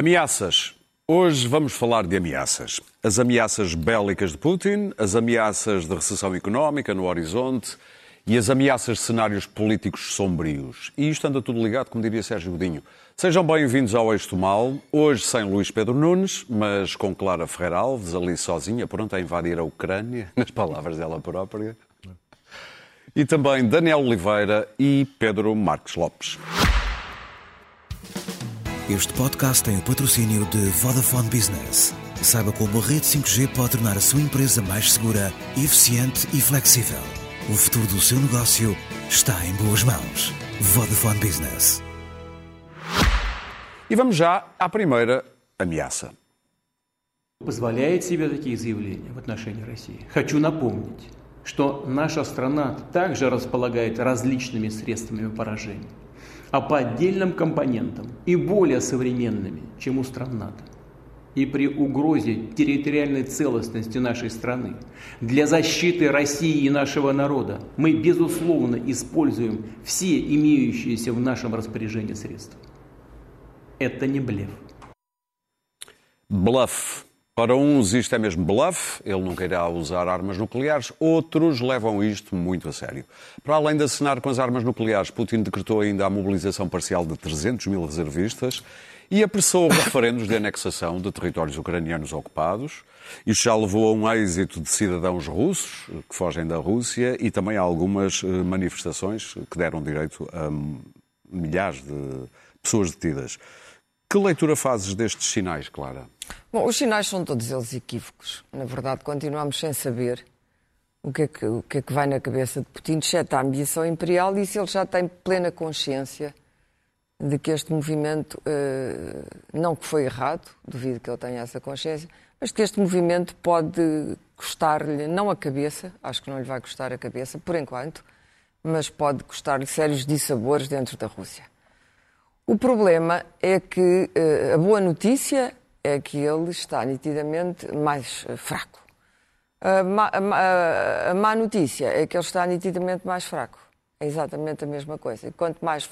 Ameaças. Hoje vamos falar de ameaças. As ameaças bélicas de Putin, as ameaças de recessão económica no horizonte e as ameaças de cenários políticos sombrios. E isto anda tudo ligado, como diria Sérgio Godinho. Sejam bem-vindos ao Eixo Mal, hoje sem Luís Pedro Nunes, mas com Clara Ferreira Alves, ali sozinha, pronta a invadir a Ucrânia, nas palavras dela própria. E também Daniel Oliveira e Pedro Marques Lopes. Este podcast tem o patrocínio de Vodafone Business. Saiba como a rede 5G pode tornar a sua empresa mais segura, eficiente e flexível. O futuro do seu negócio está em boas mãos. Vodafone Business. E vamos já à primeira ameaça. позволяет себе такие заявления в отношении России. Хочу напомнить, что наша страна также располагает различными средствами поражения А по отдельным компонентам и более современными, чем у стран НАТО. И при угрозе территориальной целостности нашей страны для защиты России и нашего народа мы, безусловно, используем все имеющиеся в нашем распоряжении средства. Это не блеф. Блеф. Para uns isto é mesmo bluff, ele nunca irá usar armas nucleares, outros levam isto muito a sério. Para além de assinar com as armas nucleares, Putin decretou ainda a mobilização parcial de 300 mil reservistas e apressou referendos de anexação de territórios ucranianos ocupados. Isto já levou a um êxito de cidadãos russos que fogem da Rússia e também a algumas eh, manifestações que deram direito a milhares de pessoas detidas. Que leitura fazes destes sinais, Clara? Bom, os sinais são todos eles equívocos. Na verdade, continuamos sem saber o que é que, o que, é que vai na cabeça de Putin, exceto a ambição imperial, e se ele já tem plena consciência de que este movimento, eh, não que foi errado, duvido que ele tenha essa consciência, mas que este movimento pode custar-lhe, não a cabeça, acho que não lhe vai custar a cabeça, por enquanto, mas pode custar-lhe sérios dissabores dentro da Rússia. O problema é que uh, a boa notícia é que ele está nitidamente mais uh, fraco. A má, a, a má, notícia é que ele está nitidamente mais fraco. É exatamente a mesma coisa. E quanto mais.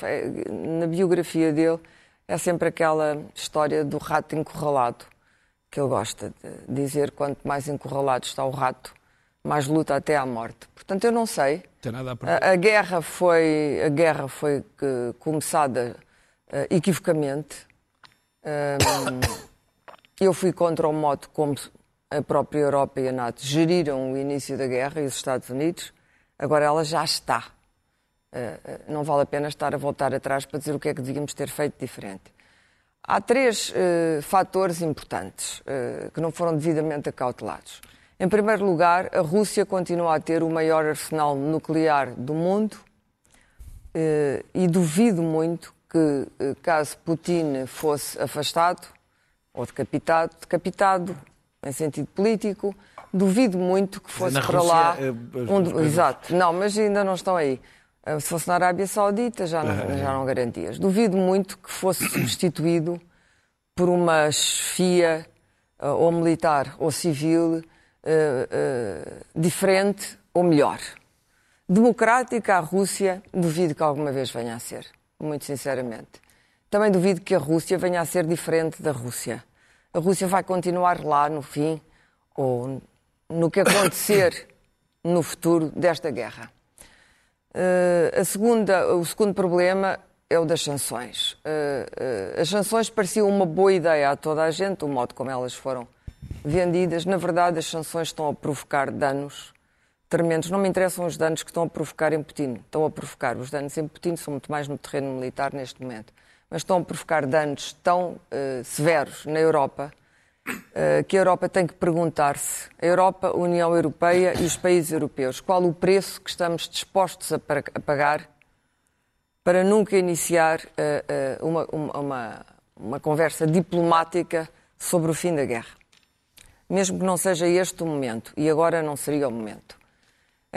Na biografia dele, é sempre aquela história do rato encurralado, que ele gosta de dizer: quanto mais encurralado está o rato, mais luta até à morte. Portanto, eu não sei. A, a, guerra foi, a guerra foi que, começada uh, equivocamente. Um, eu fui contra o modo como a própria Europa e a NATO geriram o início da guerra e os Estados Unidos. Agora ela já está. Uh, não vale a pena estar a voltar atrás para dizer o que é que devíamos ter feito diferente. Há três uh, fatores importantes uh, que não foram devidamente acautelados. Em primeiro lugar, a Rússia continua a ter o maior arsenal nuclear do mundo e duvido muito que, eh, caso Putin fosse afastado ou decapitado, decapitado em sentido político, duvido muito que fosse para Rússia, lá. É, exato, não, mas ainda não estão aí. Eh, se fosse na Arábia Saudita, já não, é. já não garantias. Duvido muito que fosse substituído por uma chefia ou militar ou civil diferente ou melhor. Democrática, a Rússia, duvido que alguma vez venha a ser muito sinceramente. Também duvido que a Rússia venha a ser diferente da Rússia. A Rússia vai continuar lá no fim, ou no que acontecer no futuro desta guerra. Uh, a segunda, o segundo problema é o das sanções. Uh, uh, as sanções pareciam uma boa ideia a toda a gente, o modo como elas foram vendidas. Na verdade, as sanções estão a provocar danos tremendos. Não me interessam os danos que estão a provocar em Putin. Estão a provocar. Os danos em Putin são muito mais no terreno militar neste momento. Mas estão a provocar danos tão uh, severos na Europa uh, que a Europa tem que perguntar-se, a Europa, a União Europeia e os países europeus, qual o preço que estamos dispostos a, a pagar para nunca iniciar uh, uma, uma, uma conversa diplomática sobre o fim da guerra. Mesmo que não seja este o momento, e agora não seria o momento.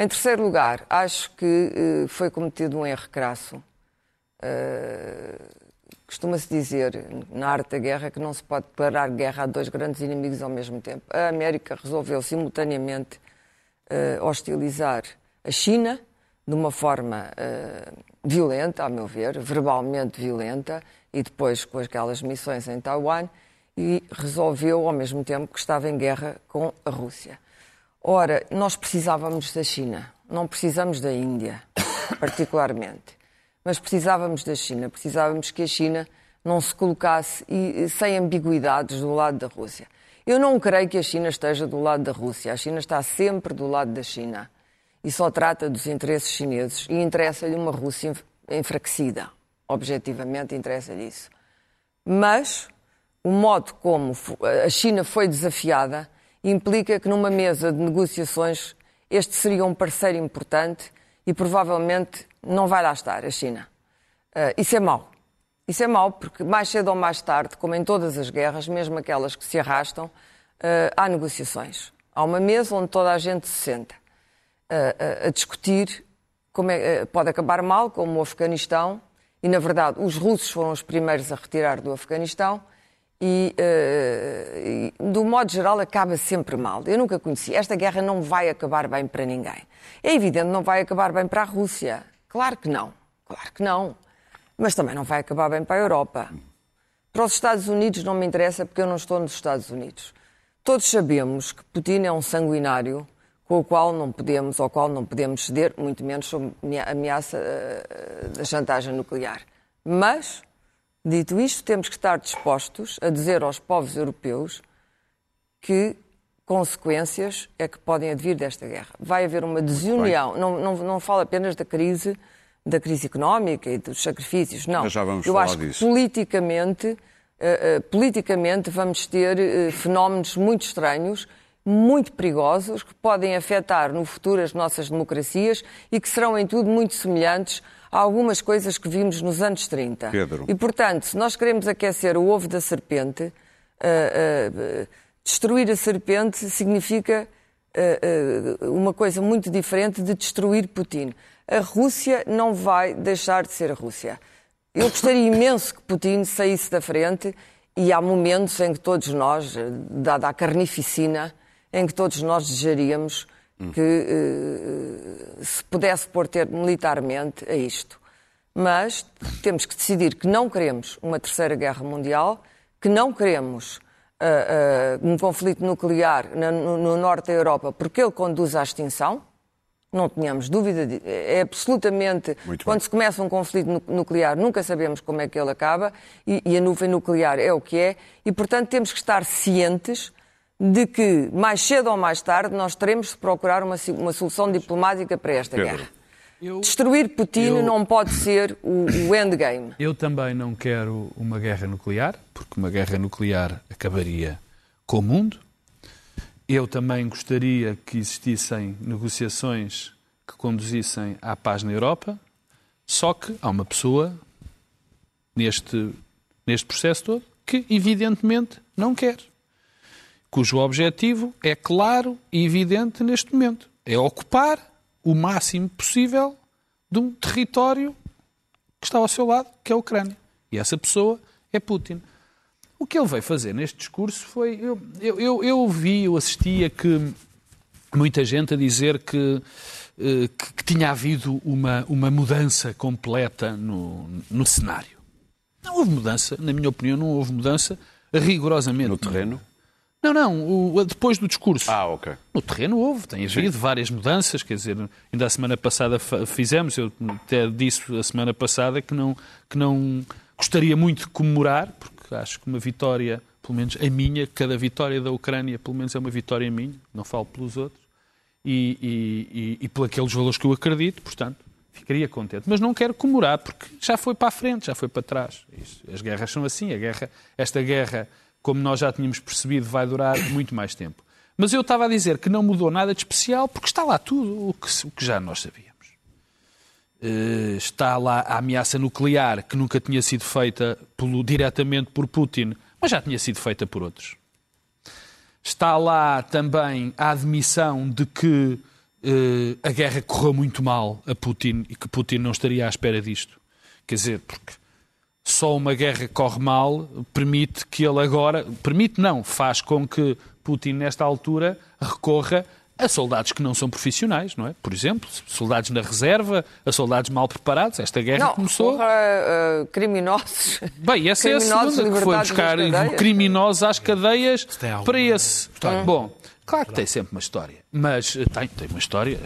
Em terceiro lugar, acho que uh, foi cometido um erro crasso. Uh, Costuma-se dizer na arte da guerra que não se pode declarar guerra a dois grandes inimigos ao mesmo tempo. A América resolveu simultaneamente uh, hostilizar a China, de uma forma violenta, a meu ver, verbalmente violenta, e depois com aquelas missões em Taiwan, e resolveu ao mesmo tempo que estava em guerra com a Rússia. Ora, nós precisávamos da China, não precisamos da Índia, particularmente, mas precisávamos da China, precisávamos que a China não se colocasse e, sem ambiguidades do lado da Rússia. Eu não creio que a China esteja do lado da Rússia. A China está sempre do lado da China e só trata dos interesses chineses e interessa-lhe uma Rússia enfraquecida. Objetivamente, interessa-lhe isso. Mas o modo como a China foi desafiada implica que numa mesa de negociações este seria um parceiro importante e provavelmente não vai lá estar, a China. Uh, isso é mau. Isso é mau porque mais cedo ou mais tarde, como em todas as guerras, mesmo aquelas que se arrastam, uh, há negociações. Há uma mesa onde toda a gente se senta uh, a discutir como é, pode acabar mal, como o Afeganistão, e na verdade os russos foram os primeiros a retirar do Afeganistão, e, uh, e, do modo geral acaba sempre mal. Eu nunca conheci. Esta guerra não vai acabar bem para ninguém. É evidente não vai acabar bem para a Rússia. Claro que não. Claro que não. Mas também não vai acabar bem para a Europa. Para os Estados Unidos não me interessa porque eu não estou nos Estados Unidos. Todos sabemos que Putin é um sanguinário com o qual não podemos, ao qual não podemos ceder, muito menos sob a ameaça uh, da chantagem nuclear. Mas Dito isto, temos que estar dispostos a dizer aos povos europeus que consequências é que podem advir desta guerra. Vai haver uma desunião, não, não, não falo apenas da crise, da crise económica e dos sacrifícios, não. Mas já vamos Eu falar acho disso. que politicamente, uh, uh, politicamente vamos ter uh, fenómenos muito estranhos, muito perigosos, que podem afetar no futuro as nossas democracias e que serão em tudo muito semelhantes a algumas coisas que vimos nos anos 30. Pedro. E, portanto, se nós queremos aquecer o ovo da serpente, uh, uh, destruir a serpente significa uh, uma coisa muito diferente de destruir Putin. A Rússia não vai deixar de ser a Rússia. Eu gostaria imenso que Putin saísse da frente e há momentos em que todos nós, dada a carnificina, em que todos nós desejaríamos que uh, se pudesse pôr termo militarmente a isto. Mas temos que decidir que não queremos uma terceira guerra mundial, que não queremos uh, uh, um conflito nuclear no, no, norte da Europa, porque ele conduz à extinção. Não tínhamos dúvida, de, é absolutamente. Muito quando bem. se começa um conflito nuclear, nunca sabemos como é que ele acaba, e, e a nuvem nuclear é o que é, e portanto temos que estar cientes de que, mais cedo ou mais tarde, nós teremos de procurar uma, uma solução diplomática para esta Pedro. guerra. Eu, Destruir Putin eu- não pode ser o, o endgame. eu também não quero uma guerra nuclear, porque uma guerra nuclear acabaria com o mundo. Eu também gostaria que existissem negociações que conduzissem à paz na Europa, só que há uma pessoa neste, neste processo todo que, evidentemente, não quer. Cujo objetivo é claro e evidente neste momento: é ocupar o máximo possível de um território que está ao seu lado, que é a Ucrânia. E essa pessoa é Putin. O que ele veio fazer neste discurso foi. Eu, eu, eu, eu ouvi, eu assisti a que muita gente a dizer que, eh, que, que tinha havido uma, uma mudança completa no, no cenário. Não houve mudança, na minha opinião, não houve mudança rigorosamente. No terreno? Não, não, o- depois do discurso. Ah, ok. No terreno houve, tem havido várias mudanças, quer dizer, ainda a semana passada fizemos, eu até disse a semana passada que não, que não gostaria muito de comemorar, porque acho que uma vitória, pelo menos a minha, cada vitória da Ucrânia, pelo menos é uma vitória minha, não falo pelos outros, e, e, e, e aqueles valores que eu acredito, portanto, ficaria contente. Mas não quero comemorar, porque já foi para a frente, já foi para trás. Isso. As guerras são assim, a guerra, esta guerra, como nós já tínhamos percebido, vai durar muito mais tempo. Mas eu estava a dizer que não mudou nada de especial, porque está lá tudo o que, o que já nós sabíamos. Eh, está lá a ameaça nuclear, que nunca tinha sido feita pelo- diretamente por Putin, mas já tinha sido feita por outros. Está lá também a admissão de que eh, a guerra correu muito mal a Putin e que Putin não estaria à espera disto. Quer dizer, porque só uma guerra corre mal permite que ele agora. Permite, não, faz com que Putin, nesta altura, recorra a soldados que não são profissionais, não é? Por exemplo, soldados na reserva, a soldados mal preparados. Esta guerra Não, começou. porra, uh, criminosos. Bem, essa é a Criminosos segunda, que foi buscar criminosos às cadeias tem alguma para esse. Bom, claro que tem sempre uma história, mas eh, tem, tem uma história.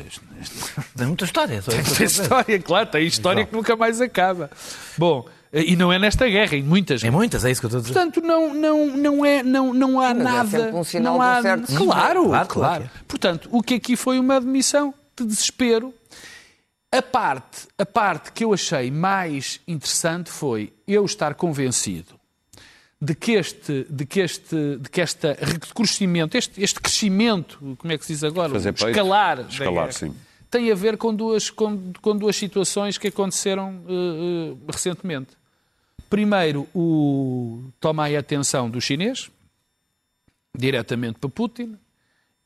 Tem muita história. Tem, tem história, claro, tem história que nunca mais acaba. Bom, eh, e não é nesta guerra, em muitas. Em muitas, é isso que eu estou a dizer. Portanto, não, não, não, é, não, não há Mas é nada. sempre um sinal não de um há, certo claro, Claro, claro, claro que Portanto, o que aqui foi uma admissão de desespero. A parte, a parte que eu achei mais interessante foi eu estar convencido de que este, de que este, de que este crescimento, este, este crescimento, como é que se diz agora? Fazer O peito. escalar, Escalar, sim. tem a ver com duas, com, com duas situações que aconteceram eh, eh, recentemente. Primeiro, o toma a atenção do chinês, diretamente para Putin,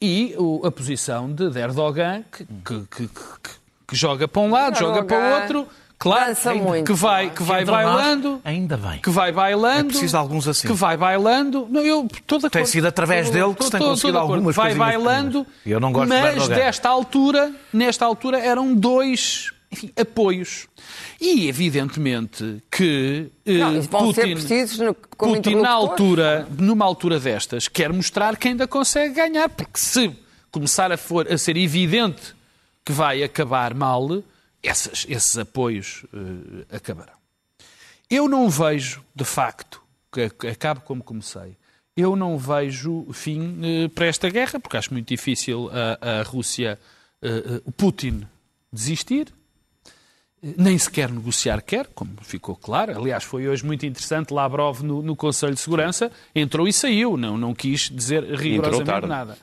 e o- a posição de, de Erdogan, que, que- que- que- que joga para um lado, joga para o Erdogan outro, claro, muito, que vai, que vai bailando, Ainda bem. que vai bailando, É preciso alguns assim. que vai bailando. Não, eu toda Tem sido através dele que se tem conseguido algumas Vai coisinhas bailando. Eu não gosto de mas Erdogan. desta altura, nesta altura eram dois enfim, apoios. E evidentemente que eh, Não, Putin, no- Putin na altura, numa altura destas, quer mostrar que ainda consegue ganhar, porque se começar a, for, a ser evidente que vai acabar mal, essas- esses apoios eh, acabarão. Eu não vejo, de facto, que acabe como comecei, eu não vejo fim eh, para esta guerra, porque acho muito difícil a, a Rússia, eh, o Putin, desistir. Eh, Nem sequer negociar quer, como ficou claro. Aliás, foi hoje muito interessante. Lavrov, no, no Conselho de Segurança, entrou e saiu. Não, não quis dizer rigorosamente nada.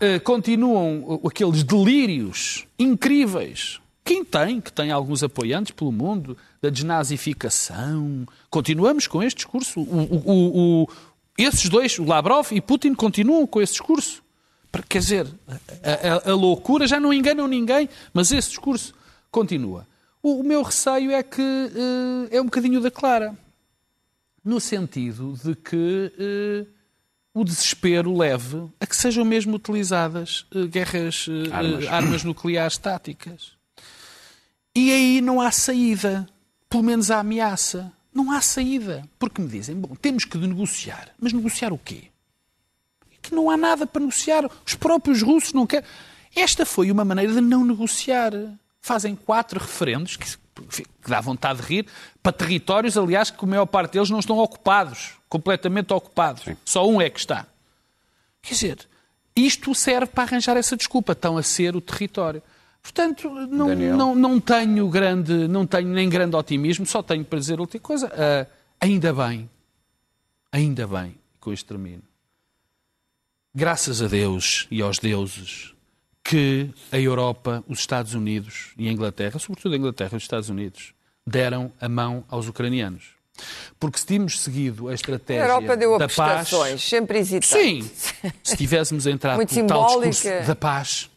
Eh, continuam uh, aqueles delírios incríveis. Quem tem, que tem alguns apoiantes pelo mundo, da desnazificação. Continuamos com este discurso. O- o- o- esses dois, o Lavrov e Putin, continuam com esse discurso. Quer dizer, a, a- a loucura já não enganam ninguém, mas esse discurso continua. O, o meu receio é que eh, é um bocadinho da Clara, no sentido de que eh, o desespero leve a que sejam mesmo utilizadas eh, guerras, Armas. armas nucleares táticas. E aí não há saída. Pelo menos há ameaça. Não há saída. Porque me dizem, bom, temos que negociar. Mas negociar o quê? Que não há nada para negociar. Os próprios russos não querem. Esta foi uma maneira de não negociar. Fazem quatro referendos, que, que dá vontade de rir, para territórios, aliás, que a maior parte deles não estão ocupados. Completamente ocupados. Só um é que está. Quer dizer, isto serve para arranjar essa desculpa. Estão a ser o território. Portanto, não, Daniel. não, não tenho grande, não tenho nem grande otimismo, só tenho para dizer outra coisa. Ah, ainda bem, ainda bem, com isto termino. Graças a Deus e aos deuses que a Europa, os Estados Unidos e a Inglaterra, sobretudo a Inglaterra e os Estados Unidos, deram a mão aos ucranianos. Porque se tínhamos seguido a A estratégia Europa deu da paz, sempre hesitante. Sim, se tivéssemos entrado Muito no tal simbólica. discurso da paz,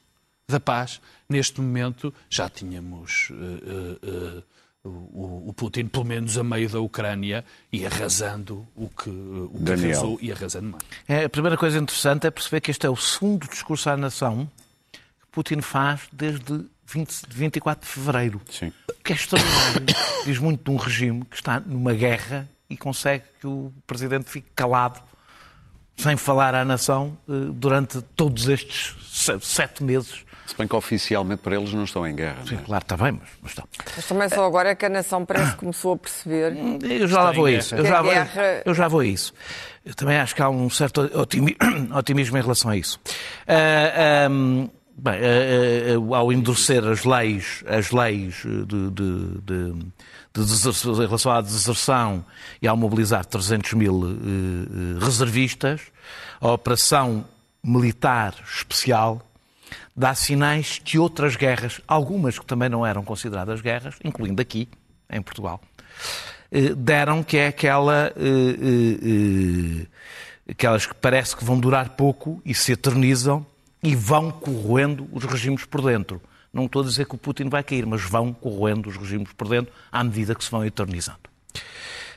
da paz, neste momento já tínhamos eh, eh, eh, o, Putin pelo menos a meio da Ucrânia e arrasando o que, o que Daniel. arrasou e arrasando mais. É, a primeira coisa interessante é perceber que este é o segundo discurso à nação Putin faz desde 20 24 de fevereiro. Sim. Que é extraordinário. Diz muito de um regime que está numa guerra e consegue que o presidente fique calado, sem falar à nação, eh, durante todos estes se- sete meses. Se bem que oficialmente para eles não estão em guerra. não é? Claro, está bem, mas, mas está. Mas também só agora é que a nação parece que começou a perceber. Eu já lá vou a isso. Eu já vou, guerra- eu já vou a isso. Eu também acho que há um certo otimi- otimismo em relação a isso. Ah, ahm, bem, ah, ah, ah, ao endurecer as leis, as leis de, de- de- de deserção- em relação à deserção e ao mobilizar 300 mil eh, eh, reservistas, a operação militar especial dá sinais que outras guerras, algumas que também não eram consideradas guerras, incluindo aqui, em Portugal, eh, deram que é aquela, eh, eh, eh, aquelas que parece que vão durar pouco e se eternizam e vão corroendo os regimes por dentro. Não estou a dizer que o Putin vai cair, mas vão corroendo os regimes por dentro à medida que se vão eternizando.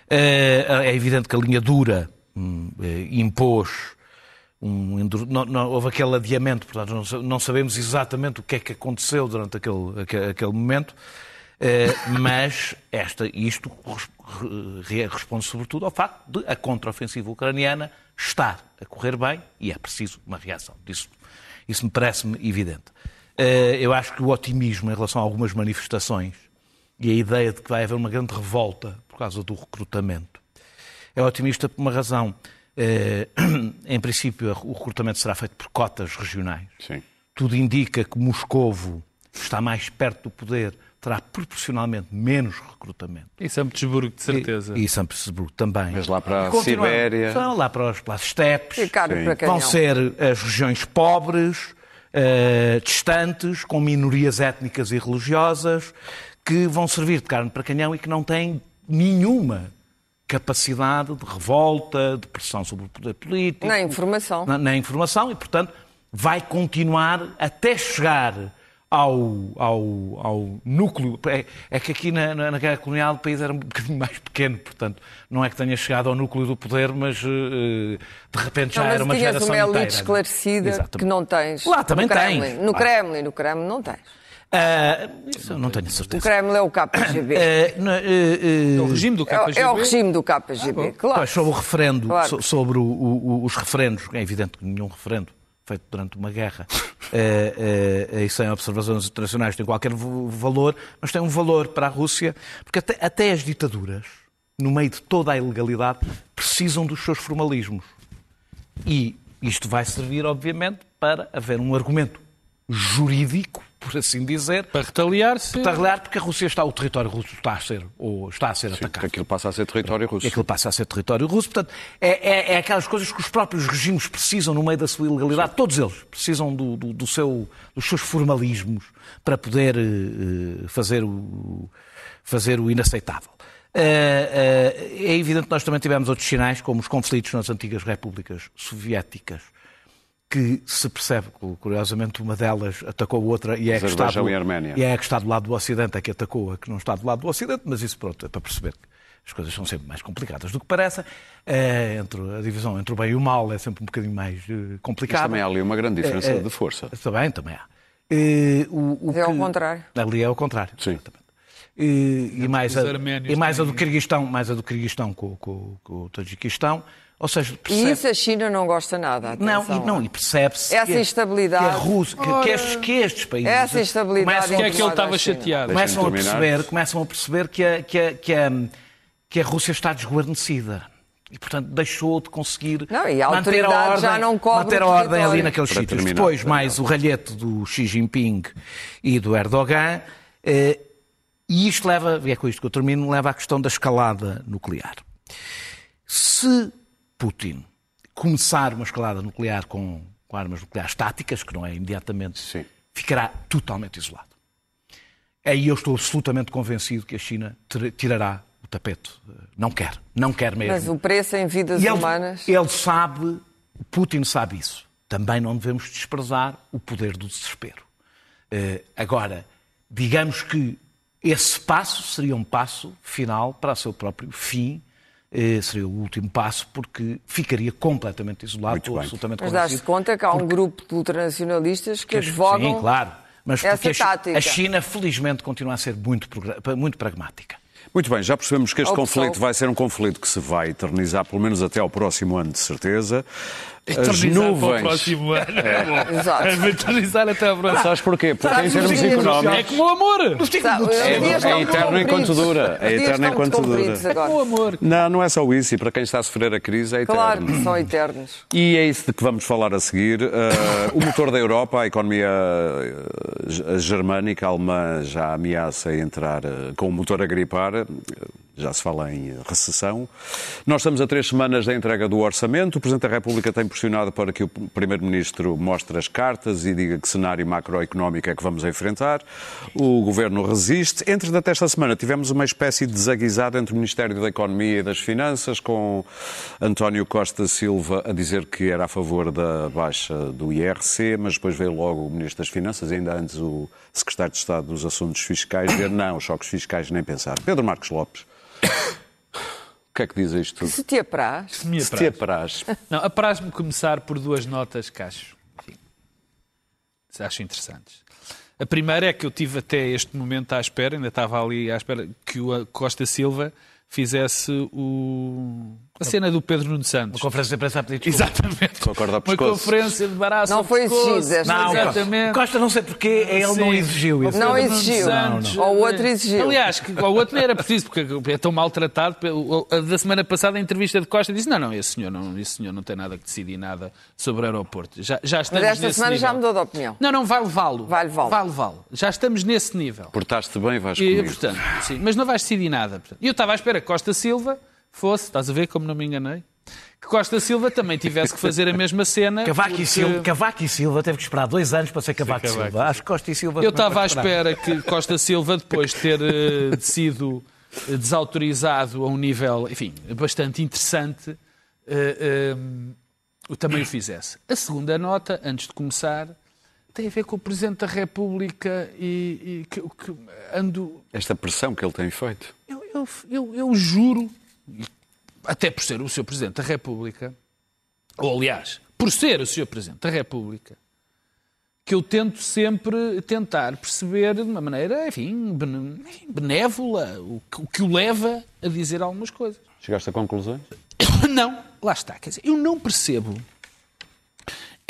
Eh, É evidente que a linha dura hum, eh, impôs um não, não- houve aquele adiamento, portanto, não, não sabemos exatamente o que é que aconteceu durante aquele, aque- aquele momento, eh, mas esta, isto res- re- responde sobretudo ao facto de a contraofensiva ucraniana estar a correr bem e é preciso uma reação. Isso, isso me parece-me evidente. Eh, eu acho que o otimismo em relação a algumas manifestações e a ideia de que vai haver uma grande revolta por causa do recrutamento é otimista por uma razão. Eh, em princípio, o recrutamento será feito por cotas regionais. Sim. Tudo indica que Moscovo está mais perto do poder, terá proporcionalmente menos recrutamento. E São Petersburgo, de certeza. E, e São Petersburgo também. Mas lá para a Sibéria. São lá para os, para as estepes. Canhão. Vão ser as regiões pobres, eh, distantes, com minorias étnicas e religiosas, que vão servir de carne para canhão e que não têm nenhuma capacidade de revolta, de pressão sobre o poder político. Nem informação. Na, na informação e, portanto, vai continuar até chegar ao, ao, ao núcleo. É, é que aqui na, na, na guerra colonial o país era um bocadinho mais pequeno, portanto, não é que tenha chegado ao núcleo do poder, mas eh, de repente já Não, era uma geração uma elite inteira. esclarecida Exatamente. que não tens. Lá também no Kremlin. tens. No. Kremlin, no Kremlin não tens. Ah, isso eu não tenho O certeza. Kremlin é o KGB. Eh, eh, É o regime do É, o- KGB. é o regime do KGB, claro. Pois, sobre o referendo, Claro. so- sobre o- o- os referendos, é evidente que nenhum referendo feito durante uma guerra eh, eh, e sem observações internacionais tem qualquer valor, mas tem um valor para a Rússia, porque até, até as ditaduras, no meio de toda a ilegalidade, precisam dos seus formalismos. E isto vai servir, obviamente, para haver um argumento jurídico, por assim dizer, Para retaliar-se. para retaliar, porque a Rússia está, o território russo está a ser, ou está a ser Porque atacado. aquilo passa a ser território russo. Aquilo passa a ser território russo. Portanto, é, é- é aquelas coisas que os próprios regimes precisam no meio da sua ilegalidade. Todos eles precisam do, do- do seu, dos seus formalismos para poder eh, fazer, o, fazer o inaceitável. Eh, eh, é evidente que nós também tivemos outros sinais, como os conflitos nas antigas repúblicas soviéticas, que se percebe, curiosamente, uma delas atacou a outra e é a que está do, e e é a que está do lado do Ocidente, a que atacou a que não está do lado do Ocidente, mas isso pronto, é para perceber que as coisas são sempre mais complicadas do que parecem. É, entre a divisão entre o bem e o mal é sempre um bocadinho mais eh, Mas complicada. também há ali uma grande diferença É, é, de força. Também, também há. Eh, o, o Mas é ao que- contrário. Ali é ao contrário. Sim. exatamente. E, e mais a, e mais a do Kirguistão, mais a do Kirguistão com, com, com o Tajiquistão. Ou seja, E percebe... isso a China não gosta nada. Não, e, não, e percebe-se Essa que, a- instabilidade. que, a Rússia, que, que estes, que estes países Essa instabilidade começam Que a é que ele estava chateado. começam a perceber, começam a perceber que, a, que, a, que, a, que a Rússia está desguarnecida. E, portanto, deixou de conseguir Não, e a manter a ordem, já não manter a ordem ali naqueles Para sítios. terminar, Depois, mais o ralhete do Xi Jinping e do Erdogan. eh, e isto leva, e é com isto que eu termino, leva à questão da escalada nuclear. Se Putin começar uma escalada nuclear com, com armas nucleares táticas, que não é imediatamente, Sim. ficará totalmente isolado. Aí eu estou absolutamente convencido que a China tirará o tapete. Não quer, não quer mesmo. Mas o preço em vidas ele, humanas. ele sabe, Putin sabe isso. Também não devemos desprezar o poder do desespero. Eh, agora, digamos que esse passo seria um passo final para o seu próprio fim, seria o último passo, porque ficaria completamente isolado, Muito estou bem. absolutamente Mas dás-te conta que há um grupo de ultranacionalistas que advogam. Sim, claro. Mas essa porque tática. a China, felizmente, continua a ser muito, muito pragmática. Muito bem, já percebemos que este conflito vai ser um conflito que se vai eternizar pelo menos até ao próximo ano, de certeza. As Eternizar para o nuvens. próximo ano. É bom. Exato. É eternizar até ao próximo Sabes porquê? Porque em Sabes termos económicos. É como o amor. Sabe, É- é eterno enquanto dura. É eterno enquanto dura. É como o amor. Não, não é só isso. E para quem está a sofrer a crise, é eterno. Claro que são eternos. E é isso de que vamos falar a seguir. Uh, o motor da Europa, a economia uh, germânica, alemã, já ameaça entrar uh, com o motor a gripar. Uh, Já se fala em recessão. Nós estamos a três semanas da entrega do orçamento. O Presidente da República tem pressionado para que o Primeiro-Ministro mostre as cartas e diga que cenário macroeconómico é que vamos enfrentar. O Governo resiste. Entretanto, esta semana tivemos uma espécie de desaguisado entre o Ministério da Economia e das Finanças, com António Costa Silva a dizer que era a favor da baixa do IRC, mas depois veio logo o Ministro das Finanças, ainda antes o Secretário de Estado dos Assuntos Fiscais, dizer não, os choques fiscais nem pensar. Pedro Marcos Lopes. O que é que diz isto tudo? Se te apraz, Se me Se te apraz. apraz. Não, apraz-me começar por duas notas que acho, enfim, acho interessantes. A primeira é que eu tive até este momento à espera, ainda estava ali à espera que o Costa Silva fizesse o... a cena do Pedro Nuno Santos. Uma conferência de imprensa a pedir desculpa. Exatamente. Ao Uma conferência de baraço Não foi exigido desta Não. Exatamente. Costa não sei porque ele não Sim. exigiu isso. Não exigiu. Santos, Ou o outro exigiu. Aliás, que ao outro nem era preciso, porque é tão maltratado. O- o- Da semana passada, a entrevista de Costa disse: não, não, esse senhor não, esse senhor não tem nada que decidir nada sobre o aeroporto. Já, já estamos mas esta nesse semana nível. já mudou de opinião. Não, não, vai levá-lo. Vai levá-lo. Vai levá-lo. Já estamos nesse nível. Portaste bem, vais E, comigo. portanto, sim, mas não vais decidir nada. portanto. E eu estava à espera que Costa Silva fosse, estás a ver como não me enganei? Que Costa Silva também tivesse que fazer a mesma cena. Cavaco, porque- e Silva, Cavaco e Silva teve que esperar dois anos para ser Cavaco, e Cavaco Silva. Acho que Costa e Silva. Eu estava à espera que Costa Silva, depois de ter eh, sido eh, desautorizado a um nível, enfim, bastante interessante, eh, o também o fizesse. A segunda nota, antes de começar, tem a ver com o Presidente da República e, e que, que ando. Esta pressão que ele tem feito. Eu, eu, eu, eu juro, até por ser o Sr. Presidente da República, ou aliás, por ser o Sr. Presidente da República, que eu tento sempre tentar perceber de uma maneira, enfim, benévola, o que, o que o leva a dizer algumas coisas. Chegaste a conclusões? Não, lá está. Quer dizer, eu não percebo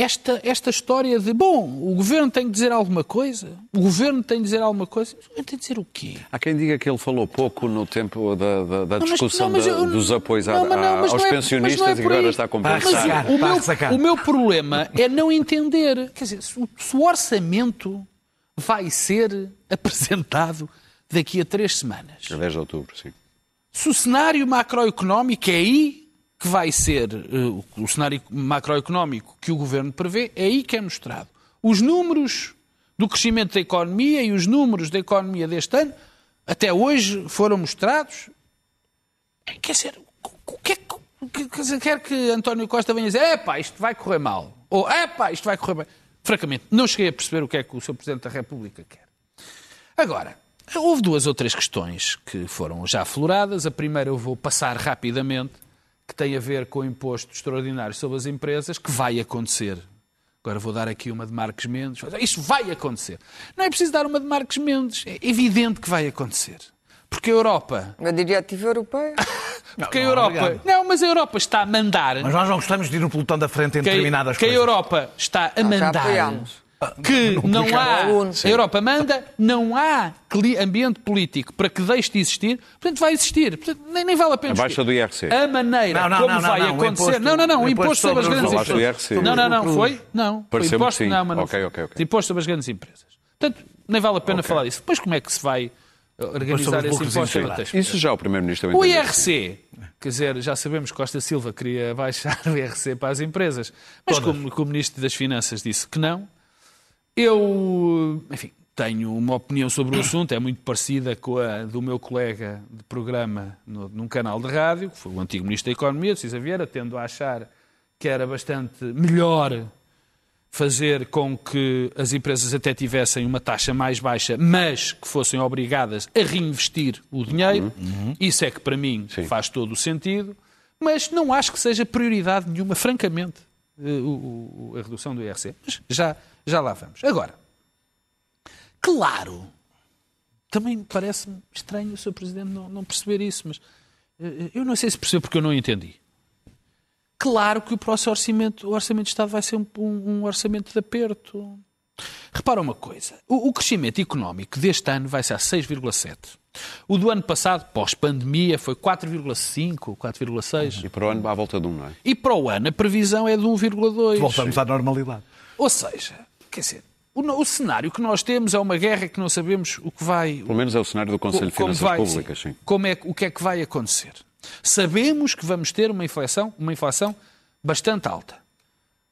esta, esta história de, bom, o governo tem que dizer alguma coisa, o governo tem que dizer alguma coisa, o governo tem que dizer o quê? Há quem diga que ele falou pouco no tempo da, da- da Não, mas- discussão não, mas da- eu- dos apoios a- não, mas não, mas aos é- pensionistas mas não é e agora está a Mas sacar. o, a sacar. o meu problema é não entender. Quer dizer, se o, se o orçamento vai ser apresentado daqui a três semanas, A 10 de outubro, sim. se o cenário macroeconómico é aí que vai ser, eh, o cenário macroeconómico que o governo prevê, é aí que é mostrado. Os números do crescimento da economia e os números da economia deste ano, até hoje, foram mostrados. Eh, Quer dizer, o que é que. Quer que António Costa venha dizer, epá, isto vai correr mal. Ou, epá, isto vai correr bem. Francamente, não cheguei a perceber o que é que o Sr. Presidente da República quer. Agora, houve duas ou três questões que foram já afloradas. A primeira eu vou passar rapidamente, que tem a ver com o imposto extraordinário sobre as empresas, que vai acontecer. Agora vou dar aqui uma de Marques Mendes. Isto vai acontecer. Não é preciso dar uma de Marques Mendes. É evidente que vai acontecer. Porque a Europa. Uma diretiva europeia. Porque a não, Europa. obrigado. Não, mas a Europa está a mandar. Mas nós não gostamos de ir no pelotão da frente em que, determinadas que a coisas. Europa está a Nós já mandar apoiámos. Que não, há, alunos. a Europa manda, não há ambiente político para que deixe de existir, portanto vai existir. Portanto, nem, nem vale a pena A baixa do IRC. A maneira Não, não, como não, não, vai não, acontecer. imposto- não, não, não, o imposto sobre as grandes empresas. IRC. Não, não, não, foi? Não. Foi Pareceu-me imposto, não, mas não Ok, foi. ok, ok. Imposto sobre as grandes empresas. Portanto, nem vale a pena falar disso. Depois como é que se vai uh, organizar esse imposto? as Isso já o Primeiro-Ministro o. IRC, quer dizer, já sabemos que Costa Silva queria baixar o IRC para as empresas, mas como, como o Ministro das Finanças disse que não, eu, enfim, tenho uma opinião sobre o assunto, é muito parecida com a do meu colega de programa no, num canal de rádio, que foi o antigo Ministro da Economia, Cisa Vieira, tendo a achar que era bastante melhor fazer com que as empresas até tivessem uma taxa mais baixa, mas que fossem obrigadas a reinvestir o dinheiro. Isso é que para mim Sim. faz todo o sentido, mas não acho que seja prioridade nenhuma, francamente, o- o- a redução do IRC. Mas já, já lá vamos. Agora, claro, também me parece estranho o Sr. Presidente não, não perceber isso, mas eh, eu não sei se percebo porque eu não entendi. Claro que o próximo orçamento, o orçamento de Estado vai ser um, um- um orçamento de aperto. Repara uma coisa, o, o crescimento económico deste ano vai ser a 6,7. O do ano passado, pós-pandemia, foi 4,5, 4,6. E para o ano à volta de um, não é? E para o ano a previsão é de 1,2. Voltamos à normalidade. Ou seja, quer dizer, o, o cenário que nós temos é uma guerra que não sabemos o que vai, Pelo menos é o cenário do Conselho de Finanças vai, Públicas, sim. sim. Como é, o que é que vai acontecer? Sabemos que vamos ter uma inflação, uma inflação bastante alta.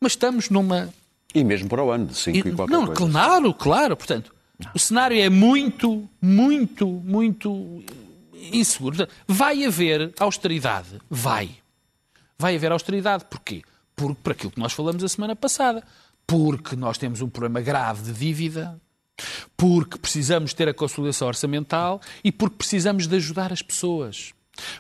Mas estamos numa. E mesmo para o ano, de 5 e, qualquer não, coisa. claro, claro. Portanto, o cenário é muito, muito, muito inseguro. Vai haver austeridade. Vai. Vai haver austeridade. Porquê? Porque, por aquilo que nós falamos a semana passada. Porque nós temos um problema grave de dívida, porque precisamos ter a consolidação orçamental e porque precisamos de ajudar as pessoas.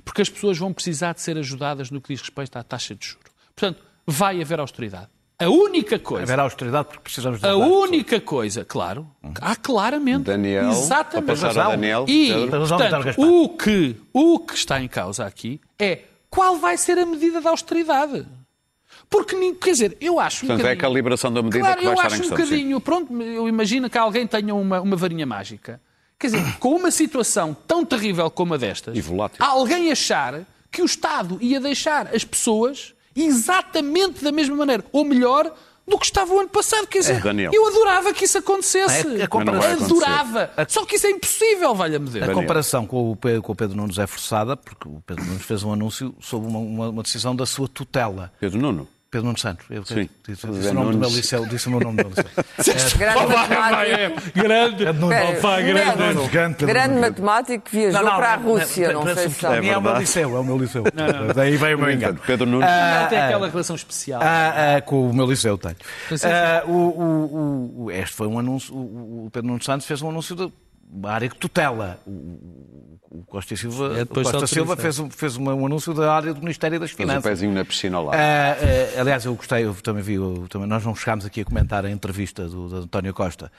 Porque as pessoas vão precisar de ser ajudadas no que diz respeito à taxa de juros. Portanto, vai haver austeridade. A única coisa. Haverá austeridade porque precisamos de A única coisa, claro, há claramente. Daniel, Exatamente. para a Razão. Daniel, E, portanto, o que, o que está em causa aqui é qual vai ser a medida de austeridade. Porque, nem- quer dizer, eu acho um Portanto, é a bocadinho- calibração da medida Claro, que vai eu estar acho em um questão. sim. bocadinho, pronto, eu imagino que alguém tenha uma, uma varinha mágica. Quer dizer, com uma situação tão terrível como a destas, E volátil. alguém achar que o Estado ia deixar as pessoas exatamente da mesma maneira, ou melhor, do que estava o ano passado. Quer dizer, Daniel. eu adorava que isso acontecesse. É, a acontecer. adorava. Só que isso é impossível, valha-me Deus. A comparação com o, Pe- com o Pedro Nunes é forçada, porque o Pedro Nunes fez um anúncio sobre uma, uma- uma decisão da sua tutela. Pedro Nuno. Pedro Nunes Santos. Eu Sim. disse, disse o nome do meu liceu. Disse o meu nome do meu liceu. Grande matemático. Grande. Espera, Opa, grande. grande, Gigante, grande matemático que viajou para a Rússia, não, sei se sabe. Nem é o meu liceu, é o meu liceu. Daí veio o meu engano. Pedro Nunes. Não tem aquela relação especial. Ah, ah, com o meu liceu tenho. Ah, o, o- o- este foi um anúncio. O, o Pedro Nunes Santos fez um anúncio da área que tutela. O, Costa Silva, É, Costa Silva fez, um- fez uma- um anúncio da área do Ministério das Fez o Finanças. pezinho na piscina ao lado. Ah, ah, aliás, eu gostei, eu também vi, eu também, nós não chegámos aqui a comentar a entrevista do, do António Costa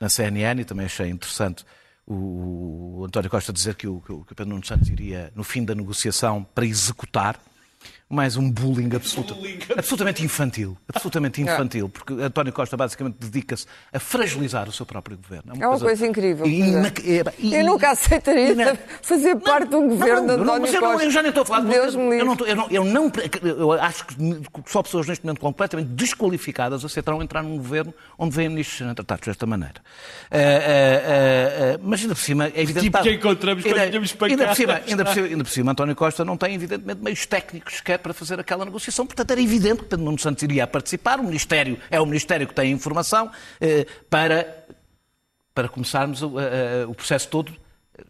na CNN e também achei interessante o, o António Costa dizer que o, que o Pedro Nuno Santos iria, no fim da negociação, para executar mais um bullying, absoluto, absolutamente infantil. Absolutamente infantil, porque António Costa basicamente dedica-se a fragilizar o seu próprio governo. É uma coisa incrível, ina- pois é. é, e- Eu nunca aceitaria Ina- fazer parte de um governo de não, não, António mas eu, não, Costa. eu já nem estou a falar de Deus me eu livre. não, eu, não, eu não eu acho que só pessoas neste momento completamente desqualificadas aceitarão entrar num governo onde vêm ministros serem tratados desta maneira. Ah, ah, ah, ah, mas ainda por cima é evidente Tipo que encontramos quando ainda, vinhamos para ainda cá. por cima, ainda, por cima, ainda por cima, António Costa não tem evidentemente meios técnicos para fazer aquela negociação. Portanto, era evidente que Pedro Nuno Santos iria participar. O Ministério é o Ministério que tem a informação eh, para para começarmos o, a- a- o processo todo eh,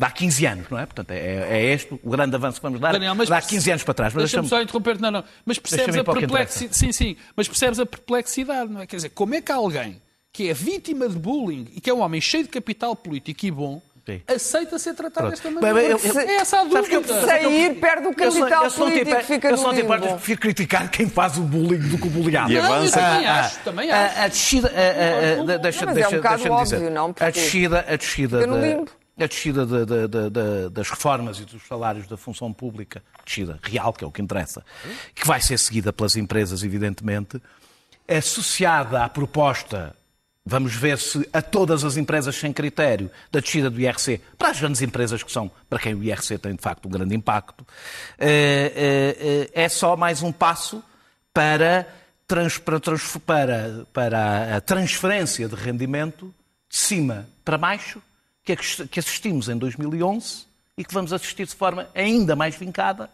há 15 anos, não é? Portanto, é, é este o grande avanço que vamos dar Daniel, mas há 15 anos para trás. Mas Deixa-me só interromper, não, não. Mas percebes a perplexidade. Sim, sim, mas percebes a perplexidade, não é? Quer dizer, como é que alguém que é vítima de bullying e que é um homem cheio de capital político e bom Sim. aceita ser tratado Pronto. desta Bem, maneira? eu- eu- é essa a sabes que eu- dúvida. Sair, perde o Eu capital eu só não tenho político, pa- fica eu tenho parte, limbo. prefiro criticar quem faz o bullying do que o bullyado. E eu avança. também Ah, acho, também a, acho. a descida, é um deixa-me dizer. óbvio, não? A descida, a descida, fica no da- limbo. a descida da- da- da- da- das reformas e dos salários da função pública, descida real, que é o que interessa, que vai ser seguida pelas empresas, evidentemente, associada à proposta, vamos ver se a todas as empresas sem critério, da descida do IRC, para as grandes empresas que são, para quem o IRC tem de facto um grande impacto, eh, eh, eh, é só mais um passo para, para, a transferência de rendimento de cima para baixo que que assistimos em 2011 e que vamos assistir de forma ainda mais vincada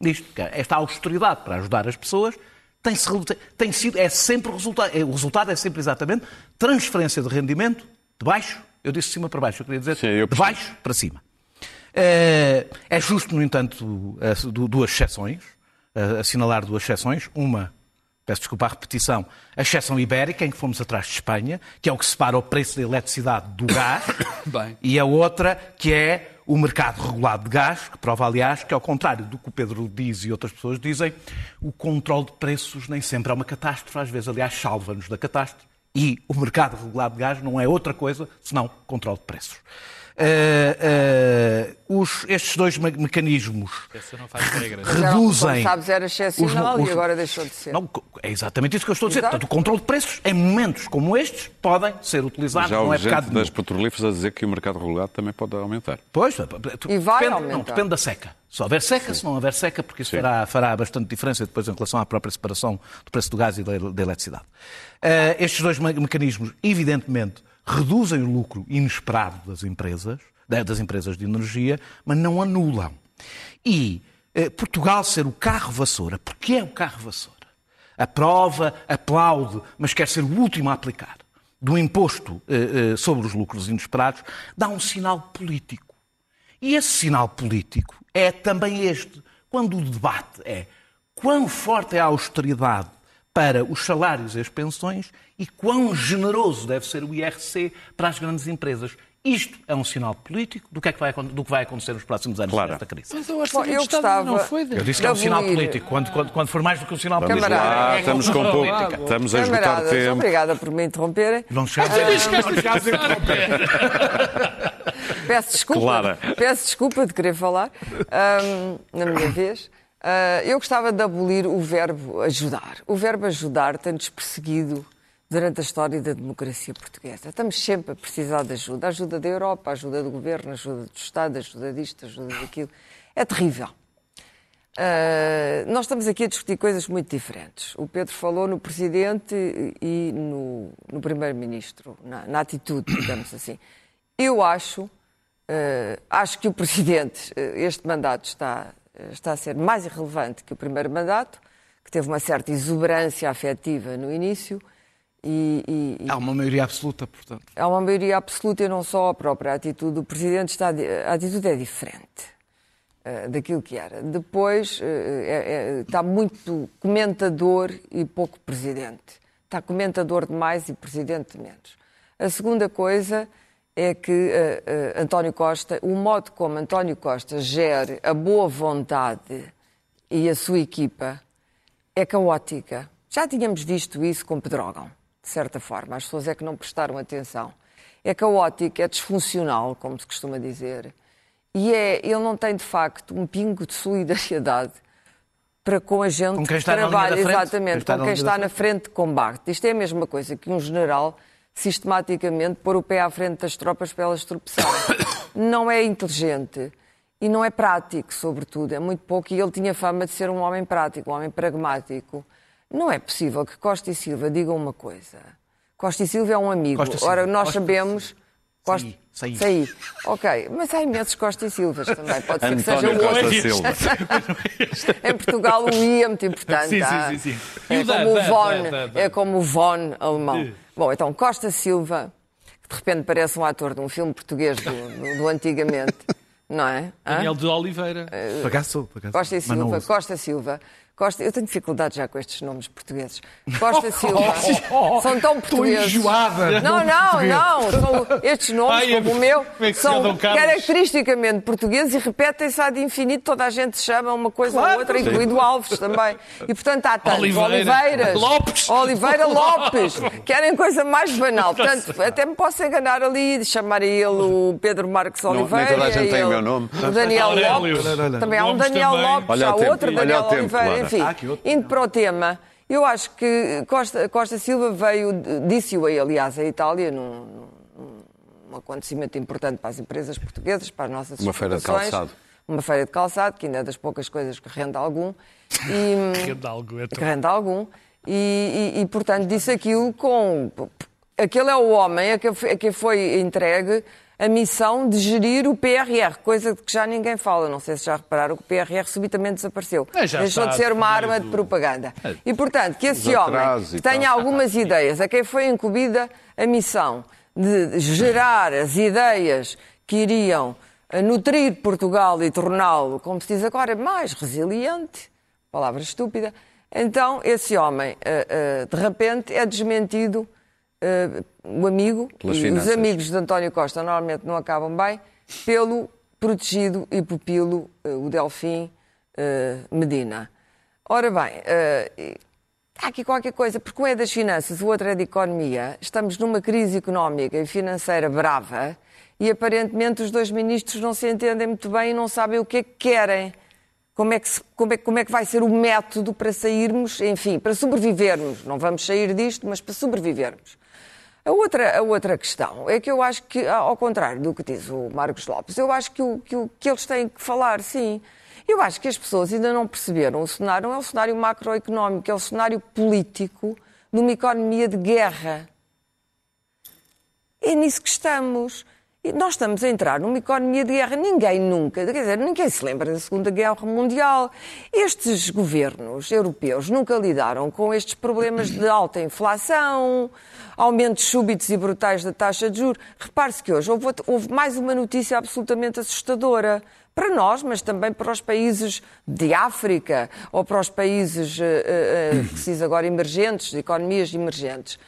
nisto. é Esta austeridade para ajudar as pessoas tem, tem sido, é sempre o resultado. é- O resultado é sempre exatamente transferência de rendimento de baixo, eu disse de cima para baixo, eu queria dizer Sim, eu de baixo para cima. É, é justo, no entanto, du- duas exceções, eh, assinalar duas exceções. Uma, peço desculpa a repetição, a exceção ibérica, em que fomos atrás de Espanha, que é o que separa o preço da eletricidade do gás, Bem. e a outra, que é o mercado regulado de gás, que prova, aliás, que ao contrário do que o Pedro diz e outras pessoas dizem, o controle de preços nem sempre é uma catástrofe, às vezes, aliás, salva-nos da catástrofe. E o mercado regulado de gás não é outra coisa senão controle de preços. Eh, eh, os- estes dois me- mecanismos era- reduzem. Como sabes, era excepcional os- e agora deixou de ser. Não, é exatamente isso que eu estou a dizer. Exato. Portanto, o controle de preços, em momentos como estes, podem ser utilizados. Já não é gente das petrolíferas a dizer que o mercado regulado também pode aumentar. Pois, E vai depende, aumentar. não, depende da seca. Se houver seca, se não houver seca, porque isso Sim. fará, fará bastante diferença depois em relação à própria separação do preço do gás e da, da eletricidade. Eh, estes dois me- mecanismos, evidentemente, reduzem o lucro inesperado das empresas, da- das empresas de energia, mas não anulam. E eh, Portugal ser o carro vassoura, porque é o carro vassoura, aprova, aplaude, mas quer ser o último a aplicar, do imposto eh, eh, sobre os lucros inesperados, dá um sinal político. E esse sinal político é também este. Quando o debate é quão forte é a austeridade para os salários e as pensões e quão generoso deve ser o IRC para as grandes empresas. Isto é um sinal político do que, é que vai, do que vai acontecer nos próximos anos Claro. desta crise. Mas Bom, eu de Estado gostava- não foi. Eu disse que é um de sinal político. Quando, quando, quando for mais do que um sinal Vamos político. lá, é estamos com pouco. política. Estamos a esgotar tempo. obrigada por me interromperem. Não chegamos a, não chegamos a interromper. Peço desculpa, Clara. peço desculpa de querer falar ahm, na minha vez. Ah, eu gostava de abolir o verbo ajudar. O verbo ajudar tem-nos perseguido durante a história da democracia portuguesa. Estamos sempre a precisar de ajuda. Ajuda da Europa, ajuda do governo, ajuda do Estado, ajuda disto, ajuda daquilo. É terrível. Ah, nós estamos aqui a discutir coisas muito diferentes. O Pedro falou no Presidente e no, no Primeiro-Ministro, na, na atitude, digamos assim. Eu acho, ah, acho que o Presidente, este mandato está, está a ser mais irrelevante que o primeiro mandato, que teve uma certa exuberância afetiva no início e- e, Há uma maioria absoluta, portanto. Há uma maioria absoluta e não só a própria atitude do Presidente. Está, a atitude é diferente eh, daquilo que era. Depois eh, é- é- está muito comentador e pouco Presidente. Está comentador demais e Presidente de menos. A segunda coisa é que eh, eh, António Costa, o modo como António Costa gere a boa vontade e a sua equipa é caótica. Já tínhamos visto isso com Pedrógão, de certa forma. As pessoas é que não prestaram atenção. É caótico, é disfuncional, como se costuma dizer. E é, ele não tem, de facto, um pingo de solidariedade para com a gente Com linha trabalha, exatamente, com quem está na frente de combate. Isto é a mesma coisa que um general sistematicamente pôr o pé à frente das tropas para elas tropeçarem. não é inteligente e não é prático, sobretudo, é muito pouco. E ele tinha fama de ser um homem prático, um homem pragmático. Não é possível que Costa e Silva digam uma coisa. Costa e Silva é um amigo. Costa. Ora, nós Costa sabemos. Costa... Saí, saí. Saí. Ok, mas há imensos Costa e Silvas também. Pode ser que seja António outro. Costa Silva. em Portugal o I é muito importante. Sim, sim, sim, sim. E É da, como o Von, da, da, da. é como o Von alemão. Bom, então Costa Silva, que de repente parece um ator de um filme português do, do- do antigamente, não é? Hã? Daniel de Oliveira. Pagaço, pagaço. Costa e Silva. Costa Silva. Costa, eu tenho dificuldade já com estes nomes portugueses. Costa Silva. São tão Estou portugueses. enjoada. Não, não, não. São estes nomes, Ai, como o meu, é são caracteristicamente portugueses e repetem-se ad infinito. Toda a gente se chama uma coisa ou outra, incluindo Alves também. E, portanto, há tantos. Oliveira. Oliveiras. Lopes. Oliveira Lopes. Querem coisa mais banal. Portanto, até me posso enganar ali e chamar a ele o Pedro Marques nem Oliveira. toda a gente tem o meu nome. O Daniel. Lopes. Também há um Daniel. Lopes, Olha há outro Daniel Oliveira. Enfim, outro. indo para o tema, eu acho que Costa, Costa Silva veio, disse-o aí, aliás, à Itália, num, num- acontecimento importante para as empresas portuguesas, para as nossas Uma feira de calçado. Uma feira de calçado, que ainda é das poucas coisas que rende algum. E, Rende algo, é tão- que rende algum. E, e- e, portanto, disse aquilo com. Aquele é o homem a que, a que foi entregue a missão de gerir o PRR, coisa de que já ninguém fala. Não sei se já repararam que o PRR subitamente desapareceu. É, Deixou de ser uma arma de propaganda. É. E, portanto, que esse homem que tenha algumas ideias, a quem foi incumbida a missão de gerar as ideias que iriam eh, nutrir Portugal e torná-lo, como se diz agora, mais resiliente, palavra estúpida, então esse homem, eh, eh, de repente, é desmentido, eh, o amigo, Pelas e os amigos de António Costa normalmente não acabam bem, pelo protegido e pupilo, eh, o Delfim eh, Medina. Ora bem, Há aqui qualquer coisa, porque um é das finanças, o outro é de economia. Estamos numa crise económica e financeira brava e aparentemente os dois ministros não se entendem muito bem e não sabem o que é que querem. Como é que, se- como é, como é que vai ser o método para sairmos, enfim, para sobrevivermos. Não vamos sair disto, mas para sobrevivermos. A outra, a outra questão é que eu acho que, ao contrário do que diz o Marcos Lopes, eu acho que o que, o- que eles têm que falar, sim. Eu acho que as pessoas ainda não perceberam o cenário, não é o cenário macroeconómico, é o cenário político de uma economia de guerra. É nisso que estamos. Nós estamos a entrar numa economia de guerra. Ninguém nunca, quer dizer, ninguém se lembra da Segunda Guerra Mundial. Estes governos europeus nunca lidaram com estes problemas de alta inflação, aumentos súbitos e brutais da taxa de juros. Repare-se que hoje houve, houve mais uma notícia absolutamente assustadora. Para nós, mas também para os países de África ou para os países, se diz agora, emergentes, de economias emergentes.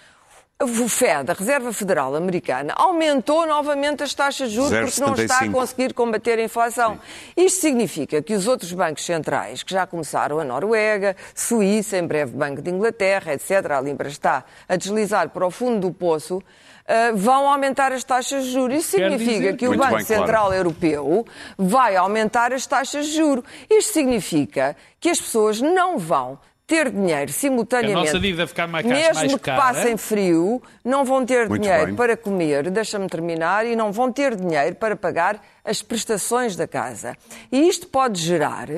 O Fed, a Reserva Federal Americana, aumentou novamente as taxas de juros porque não está a 0,75. conseguir combater a inflação. Isto significa que os outros bancos centrais, que já começaram, a Noruega, Suíça, em breve Banco de Inglaterra, etc., a Libra está a deslizar para o fundo do poço, ah, vão aumentar as taxas de juros. Isso Quer significa dizer- que o Muito Banco bem, claro. Central Europeu vai aumentar as taxas de juros. Isto significa que as pessoas não vão ter dinheiro simultaneamente. A nossa dívida vai ficar mais- Mesmo mais que cara. passem frio, não vão ter Muito dinheiro bem. para comer, deixa-me terminar, e não vão ter dinheiro para pagar as prestações da casa. E isto pode gerar,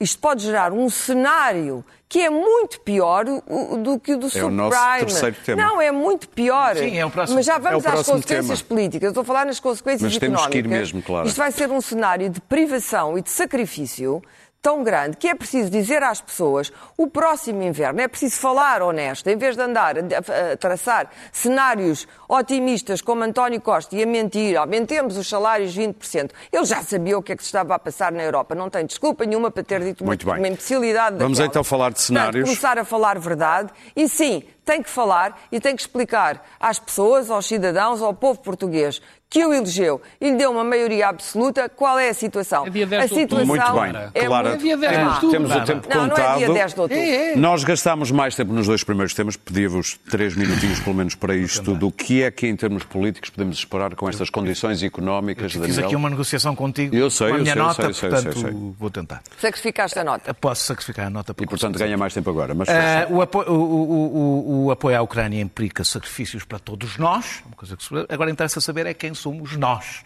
isto pode gerar um cenário que é muito pior o- do que o do É o subprime. nosso terceiro tema. Não, é muito pior. Sim, é o próximo- Mas já é o vamos às próximo consequências tema. políticas. Eu estou a falar nas consequências Mas temos económicas. que ir mesmo, claro. Isto vai ser um cenário de privação e de sacrifício tão grande que é preciso dizer às pessoas o próximo inverno é preciso falar honesto, em vez de andar a, traçar cenários otimistas como António Costa e a mentir, aumentemos os salários 20%. Ele já sabia o que é que se estava a passar na Europa, não tem desculpa nenhuma para ter dito uma, Muito bem. uma imbecilidade Vamos daquelas. então falar de Portanto, cenários. começar a falar verdade e sim, tem que falar e tem que explicar às pessoas, aos cidadãos, ao povo português que o elegeu e lhe deu uma maioria absoluta, qual é a situação? É dia 10 a de outubro. situação Muito bem. é Clara, muito dia 10 de outubro. temos o Não, tempo Não, não é contado. dia 10 de outubro. Nós gastámos mais tempo nos dois primeiros temas, pedia-vos três minutinhos pelo menos para isto, do que é que em termos políticos podemos esperar com estas condições económicas, Fiz Daniel? aqui uma negociação contigo Eu sei, com a eu minha sei, eu nota, sei, sei, portanto sei, sei. vou tentar. Sacrificaste a nota. Posso sacrificar a nota E, portanto, ganha mais tempo agora. Mas Ah, o, apo- o- o- o- o apoio à Ucrânia implica sacrifícios para todos nós. Uma coisa que Agora interessa saber é quem somos nós.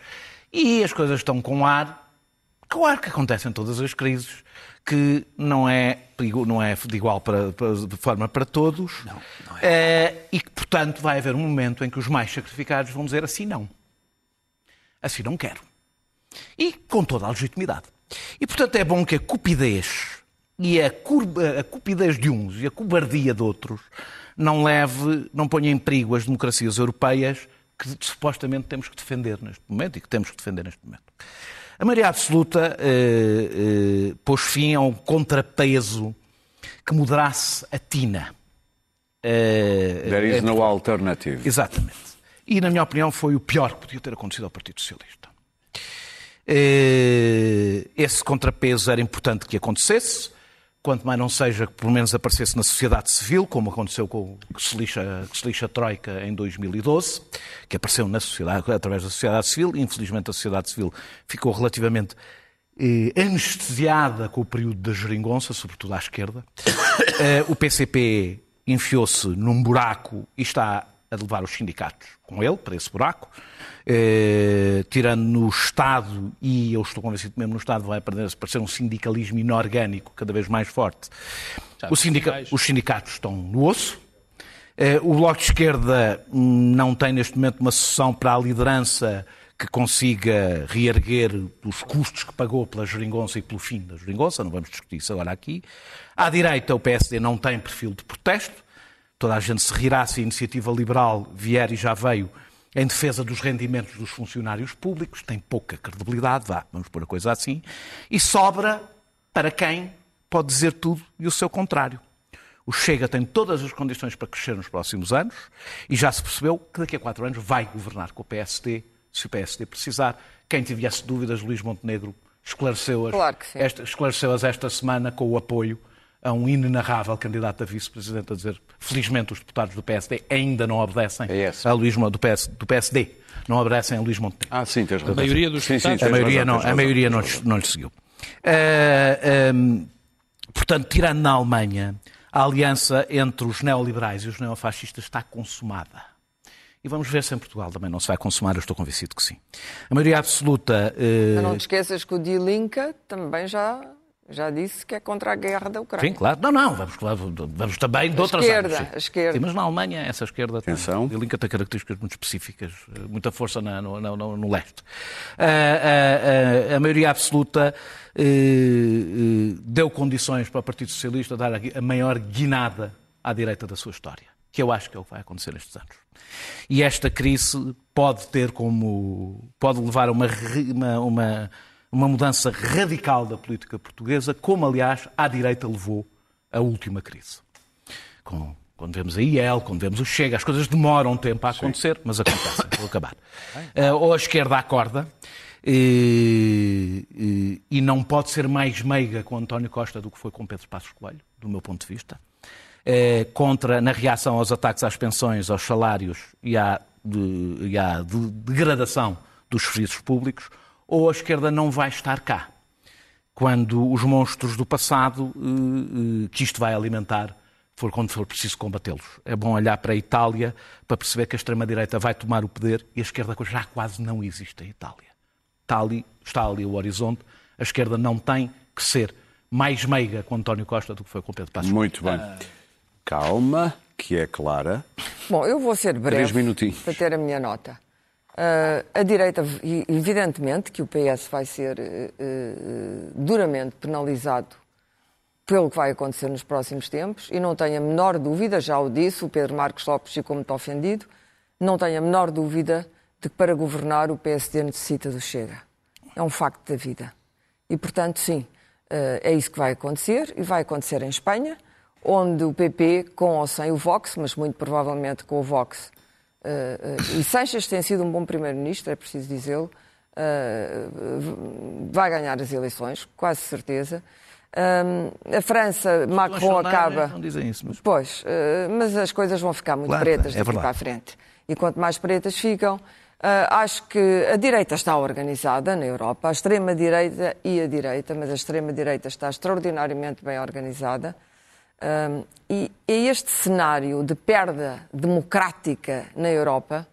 E as coisas estão com ar, com ar que acontece em todas as crises, que não é, não é de igual para, de forma para todos. Eh, e que, portanto, vai haver um momento em que os mais sacrificados vão dizer assim não. Assim não quero. E com toda a legitimidade. E, portanto, é bom que a cupidez e a, curva- a cupidez de uns e a cobardia de outros não leve, não ponha em perigo as democracias europeias que supostamente temos que defender neste momento e que temos que defender neste momento. A maioria absoluta eh, eh, pôs fim a um contrapeso que moderasse a tina. Eh, there is entre- no alternative. Exatamente. E, na minha opinião, foi o pior que podia ter acontecido ao Partido Socialista. Eh, Esse contrapeso era importante que acontecesse, quanto mais não seja que pelo menos aparecesse na sociedade civil, como aconteceu com o lixa, que se lixa a Troika em 2012, que apareceu na sociedade, através da sociedade civil. Infelizmente, a sociedade civil ficou relativamente eh, anestesiada com o período da geringonça, sobretudo à esquerda. Eh, o PCP enfiou-se num buraco e está a levar os sindicatos com ele para esse buraco, eh, tirando no Estado, e eu estou convencido que mesmo no Estado vai aparecer um sindicalismo inorgânico cada vez mais forte. Sindica- os sindicatos estão no osso. Eh, O Bloco de Esquerda hum, não tem neste momento uma sessão para a liderança que consiga reerguer os custos que pagou pela geringonça e pelo fim da geringonça, não vamos discutir isso agora aqui. À direita, o PSD não tem perfil de protesto. Toda a gente se rirá se a iniciativa liberal vier e já veio em defesa dos rendimentos dos funcionários públicos, tem pouca credibilidade, vá, vamos pôr a coisa assim, e sobra para quem pode dizer tudo e o seu contrário. O Chega tem todas as condições para crescer nos próximos anos e já se percebeu que daqui a quatro anos vai governar com o PSD, se o PSD precisar. Quem tivesse dúvidas, Luís Montenegro esclareceu-as Claro esta, esclareceu-as esta semana com o apoio a um inenarrável candidato a vice-presidente a dizer felizmente os deputados do PSD ainda não obedecem É a Luís do, PS, do PSD, não obedecem a Luís Montenegro. Ah, sim, tens razão. maioria dos sim, sim, deputados- tens A maioria, razão, não, a maioria não, não lhe seguiu. Ah, ahm, portanto, tirando na Alemanha, a aliança entre os neoliberais e os neofascistas está consumada. E vamos ver se em Portugal também não se vai consumar, eu estou convencido que sim. A maioria absoluta. eh, Mas não te esqueças que o Die Linke também já, já disse que é contra a guerra da Ucrânia. Sim, claro. Não, não, vamos, vamos, também de outras esquerda, áreas. sim. a esquerda. Sim, mas na Alemanha, essa esquerda tem, Atenção. a tem características muito específicas, eh, muita força na- no, no- no- no leste. Ah, ah, ah, a maioria absoluta eh, eh, deu condições para o Partido Socialista dar a, a maior guinada à direita da sua história, que eu acho que é o que vai acontecer nestes anos. E esta crise pode ter como. pode levar a uma, uma, uma, uma mudança radical da política portuguesa, como aliás à direita levou a última crise. Com, Quando vemos a IEL, quando vemos o Chega, as coisas demoram tempo a acontecer, mas acontecem. Vou acabar. Uh, ou a esquerda acorda e, e, e, não pode ser mais meiga com António Costa do que foi com Pedro Passos Coelho, do meu ponto de vista. Uh, contra, na reação aos ataques às pensões, aos salários e à, de, e à de, degradação dos serviços públicos, ou a esquerda não vai estar cá quando os monstros do passado uh, que isto vai alimentar for quando for preciso combatê-los. É bom olhar para a Itália para perceber que a extrema-direita vai tomar o poder e a esquerda já quase não existe em Itália. Está ali, está ali o horizonte. A esquerda não tem que ser mais meiga com António Costa do que foi com Pedro Passos. Muito bem. Calma, que é clara. Bom, eu vou ser breve Três minutinhos. para ter a minha nota. Uh, a direita, evidentemente que o PS vai ser uh, duramente penalizado pelo que vai acontecer nos próximos tempos e não tenho a menor dúvida, já o disse, o Pedro Marcos Lopes ficou muito ofendido, não tenho a menor dúvida de que para governar o PSD necessita do Chega. É um facto da vida. E, portanto, sim, é isso que vai acontecer e vai acontecer em Espanha, onde o PP, com ou sem o Vox, mas muito provavelmente com o Vox, Uh, uh, e Sanches tem sido um bom primeiro-ministro, é preciso dizê-lo. Uh, vai ganhar as eleições, quase certeza. a França, Macron acaba. Não dizem isso, mas... Pois, mas as coisas vão ficar muito pretas é daqui para a frente. E quanto mais pretas ficam, acho que a direita está organizada na Europa, a extrema-direita e a direita, mas a extrema-direita está extraordinariamente bem organizada. Um, e é este cenário de perda democrática na Europa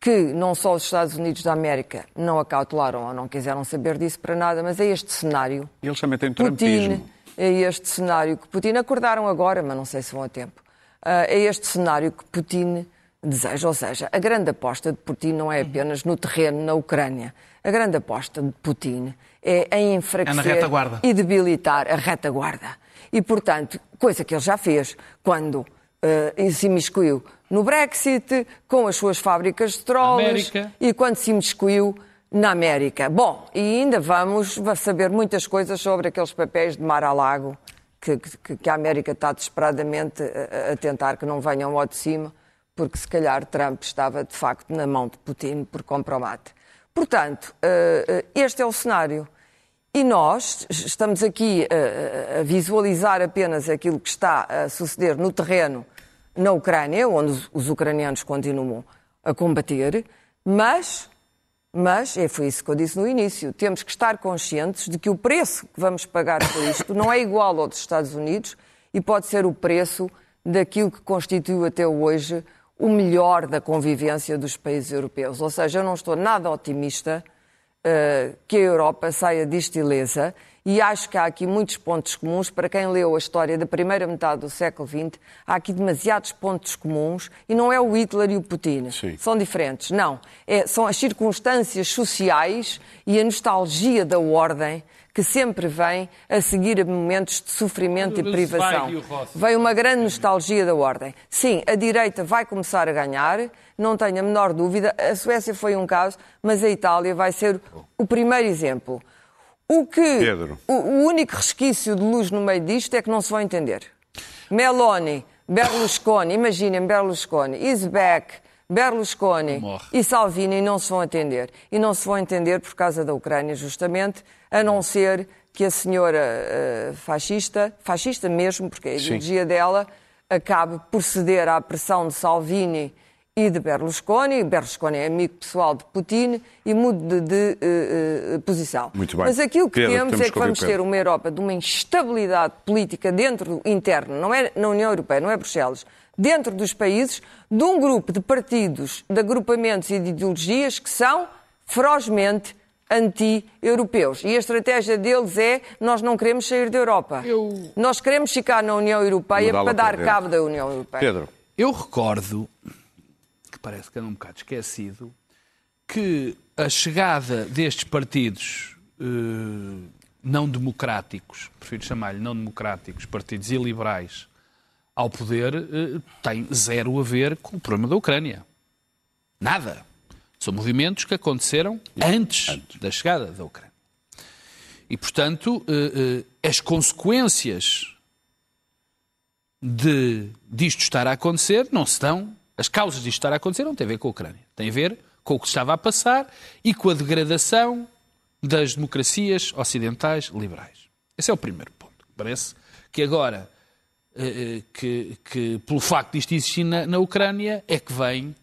que não só os Estados Unidos da América não acautelaram ou não quiseram saber disso para nada, mas é este cenário. Eles também têm Putin, trumpismo. É este cenário que Putin acordaram agora, mas não sei se vão a tempo. Uh, é este cenário que Putin deseja, ou seja, a grande aposta de Putin não é apenas no terreno na Ucrânia. A grande aposta de Putin é em enfraquecer é e debilitar a retaguarda. E, portanto, coisa que ele já fez quando uh, se imiscuiu no Brexit, com as suas fábricas de trolls e quando se imiscuiu na América. Bom, e ainda vamos saber muitas coisas sobre aqueles papéis de mar a lago que, que, que a América está desesperadamente a, a, tentar que não venham ao de cima, porque se calhar Trump estava de facto na mão de Putin por compromate. Portanto, este é o cenário. E nós estamos aqui a, visualizar apenas aquilo que está a suceder no terreno na Ucrânia, onde os ucranianos continuam a combater, mas, mas, é foi isso que eu disse no início, temos que estar conscientes de que o preço que vamos pagar por isto não é igual ao dos Estados Unidos e pode ser o preço daquilo que constituiu até hoje o melhor da convivência dos países europeus. Ou seja, eu não estou nada otimista uh, que a Europa saia disto ilesa e acho que há aqui muitos pontos comuns. Para quem leu a história da primeira metade do século XX, há aqui demasiados pontos comuns e não é o Hitler e o Putin. Sim. São diferentes. Não. É, são as circunstâncias sociais e a nostalgia da ordem que sempre vem a seguir a momentos de sofrimento e privação. Vem uma grande nostalgia da ordem. Sim, a direita vai começar a ganhar, não tenho a menor dúvida. A Suécia foi um caso, mas a Itália vai ser o primeiro exemplo. O que Pedro. O, o único resquício de luz no meio disto é que não se vão entender. Meloni, Berlusconi, imaginem Berlusconi, is back. Berlusconi e Salvini não se vão entender. E não se vão entender por causa da Ucrânia, justamente, a não ser que a senhora uh, fascista, fascista mesmo, porque a ideologia dela, acabe por ceder à pressão de Salvini e de Berlusconi. Berlusconi é amigo pessoal de Putin e mude de, de uh, uh, posição. Muito bem. Mas aquilo que Pedro, temos, é que vamos ter uma Europa de uma instabilidade política dentro interna, não é na União Europeia, não é Bruxelas, dentro dos países, de um grupo de partidos, de agrupamentos e de ideologias que são ferozmente anti-europeus. E a estratégia deles é nós não queremos sair da Europa. Eu- Nós queremos ficar na União Europeia Mudá-la para dar cabo da União Europeia. Pedro, Eu recordo, que parece que anda um bocado esquecido, que a chegada destes partidos eh, não democráticos, prefiro chamar-lhe não democráticos, partidos iliberais, ao poder, eh, tem zero a ver com o problema da Ucrânia. Nada. São movimentos que aconteceram antes, da chegada da Ucrânia. E, portanto, eh, eh, as consequências de disto estar a acontecer não se dão, as causas disto estar a acontecer não têm a ver com a Ucrânia. Tem a ver com o que estava a passar e com a degradação das democracias ocidentais liberais. Esse é o primeiro ponto. Parece que agora, eh, que, que pelo facto disto existir na, na Ucrânia, é que vêm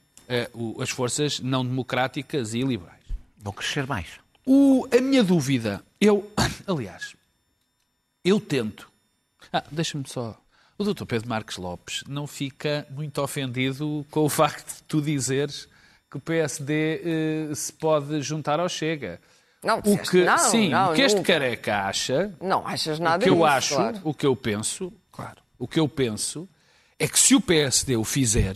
o- as forças não democráticas e liberais. Vão crescer mais. O- a minha dúvida, eu, aliás, eu tento. Ah, deixa-me só. O doutor Pedro Marques Lopes não fica muito ofendido com o facto de tu dizeres que o PSD eh, se pode juntar ao Chega. Não, O que, não, sim, não, o que este nunca. careca acha Não achas o nada que eu disso, acho, claro. o que eu penso, claro, o que eu penso é que se o PSD o fizer,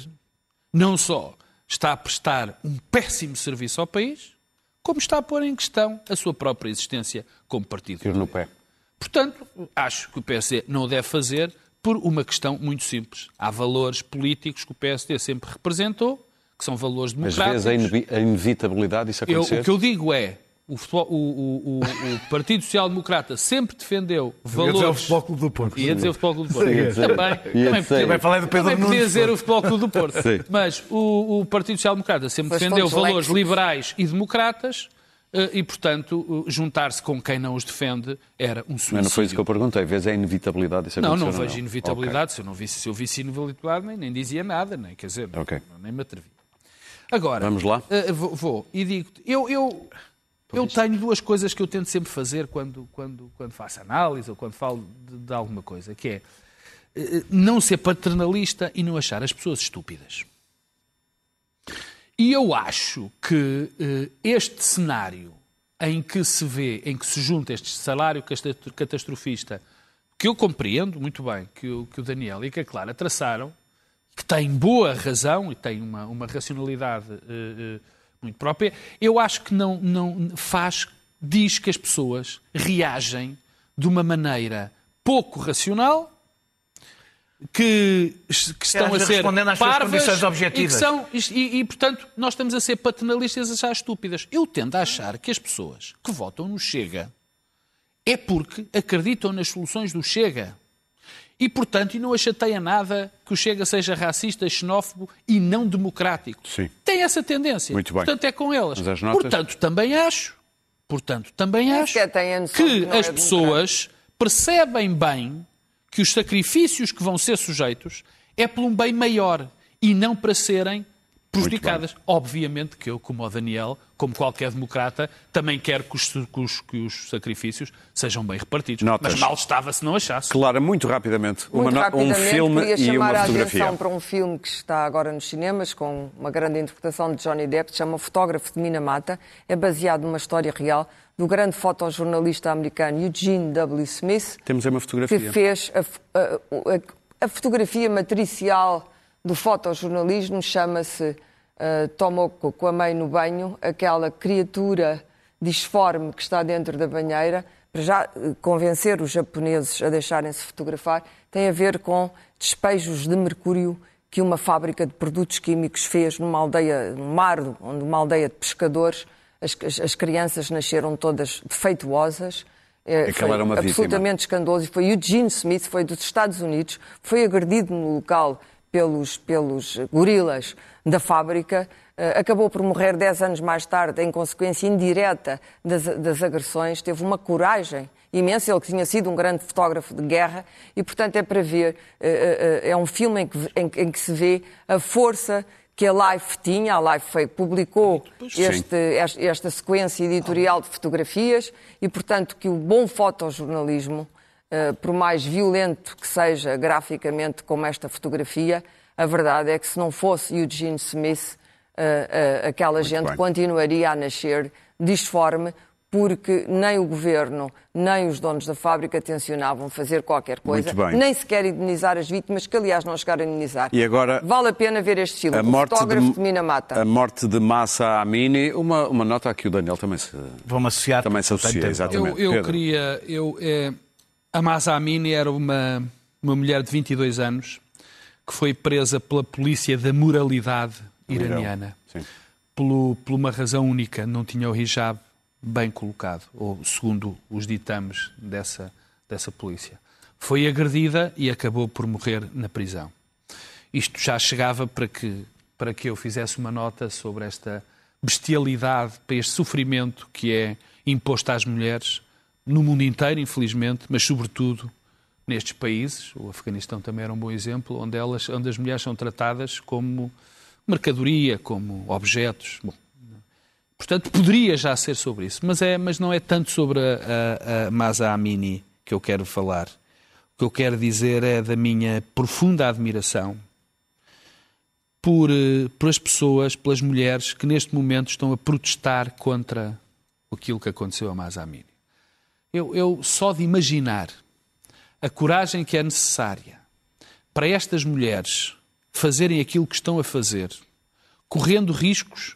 não só está a prestar um péssimo serviço ao país, como está a pôr em questão a sua própria existência como partido. Tiro no pé. Portanto, acho que o PSD não o deve fazer por uma questão muito simples. Há valores políticos que o PSD sempre representou, que são valores democráticos. a, inevi- a inevitabilidade disso Eu- acontecer? o que eu digo é, o, futebol- o- o- o- o Partido Social Democrata sempre defendeu Ia dizer o valores... Futebol Clube do Porto. Ia dizer o Futebol Clube do Porto. Sim. Também. Ia também falar do Pedro também podia Nunes. dizer o Futebol Clube do Porto. Sim. Mas o, o Partido Social Democrata sempre defendeu valores liberais e democratas eh, e, portanto, eh, juntar-se com quem não os defende era um suicídio. Mas não foi isso que eu perguntei. Vês a inevitabilidade disso Não, acontecer? não vejo inevitabilidade. Se eu não visse, se eu visse inevitabilidade, nem, nem dizia nada, nem quer dizer, Ok. não, nem me atrevi. Agora, Vamos lá? eh, vou, vou e digo eu, eu, eu tenho duas coisas que eu tento sempre fazer quando, quando, quando faço análise ou quando falo de, de alguma coisa, que é eh, não ser paternalista e não achar as pessoas estúpidas. E eu acho que eh, este cenário em que se vê, em que se junta este salário catastrofista, que eu compreendo muito bem que o, que o Daniel e que a Clara traçaram, que tem boa razão e tem uma, uma racionalidade eh, eh, muito própria, eu acho que não, não faz, diz que as pessoas reagem de uma maneira pouco racional, que, que estão a ser respondendo às parvas condições objetivas. E, são, e, e, portanto, nós estamos a ser paternalistas e a achar estúpidas. Eu tendo a achar que as pessoas que votam no Chega é porque acreditam nas soluções do Chega. E, portanto, e não a chateia nada que o Chega seja racista, xenófobo e não democrático. Sim. Tem essa tendência. Muito bem. Portanto, é com elas. Mas as notas? Portanto, também acho, portanto, também acho a noção que que não é as pessoas percebem bem que os sacrifícios que vão ser sujeitos é por um bem maior e não para serem prejudicadas. Obviamente que eu, como o Daniel, como qualquer democrata, também quero que os, que os- que os sacrifícios sejam bem repartidos. Notas. Mas mal estava se não achasse. Clara, muito rapidamente, uma Muito no- rapidamente, um filme queria e chamar uma a fotografia. atenção para um filme que está agora nos cinemas, com uma grande interpretação de Johnny Depp, que chama Fotógrafo de Minamata. É baseado numa história real do grande fotojornalista americano Eugene W. Smith, Temos aí uma que fotografia. fez a, a- a- a fotografia matricial do fotojornalismo, chama-se uh, Tomoko com a mãe no banho, aquela criatura disforme que está dentro da banheira, para já eh, convencer os japoneses a deixarem-se fotografar, tem a ver com despejos de mercúrio que uma fábrica de produtos químicos fez numa aldeia, num mar, onde uma aldeia de pescadores, as, as- as crianças nasceram todas defeituosas. Aquela foi era uma vítima. absolutamente escandaloso. E foi Eugene Smith, foi dos Estados Unidos, foi agredido no local pelos, pelos gorilas da fábrica, eh, acabou por morrer 10 anos mais tarde, em consequência indireta das, das agressões, teve uma coragem imensa, ele tinha sido um grande fotógrafo de guerra, e portanto é para ver, eh, eh, é um filme em que, em, em que se vê a força que a Life tinha, a Life foi, publicou este, este- esta sequência editorial de fotografias. E, portanto, que o bom fotojornalismo, por mais violento que seja graficamente como esta fotografia, a verdade é que se não fosse Eugene Smith, eh, eh, aquela gente bem. continuaria a nascer disforme, porque nem o governo, nem os donos da fábrica tencionavam fazer qualquer coisa, Muito bem. nem sequer indemnizar as vítimas, que aliás não chegaram a indemnizar. E agora- Vale a pena ver este filme. A O morte, fotógrafo de, de, Minamata. a morte de Massa Amini, uma, uma nota a que o Daniel também se, Vão associar. também se associa, exatamente. Eu, eu queria. Eu, é, a Masa Amini era uma, uma mulher de 22 anos que foi presa pela polícia da moralidade iraniana. Pelo, por uma razão única, não tinha o hijab bem colocado, ou segundo os ditames dessa, dessa polícia. foi agredida e acabou por morrer na prisão. Isto já chegava para que, para que eu fizesse uma nota sobre esta bestialidade, para este sofrimento que é imposto às mulheres no mundo inteiro, infelizmente, mas sobretudo nestes países. O Afeganistão também era um bom exemplo, onde, elas, onde as mulheres são tratadas como mercadoria, como objetos. Bom, portanto, poderia já ser sobre isso, mas, é, mas não é tanto sobre a, a, a Masa Amini que eu quero falar. O que eu quero dizer é da minha profunda admiração por, eh, por as pessoas, pelas mulheres que neste momento estão a protestar contra aquilo que aconteceu a Masa Amini. Eu, eu só de imaginar a coragem que é necessária para estas mulheres fazerem aquilo que estão a fazer, correndo riscos,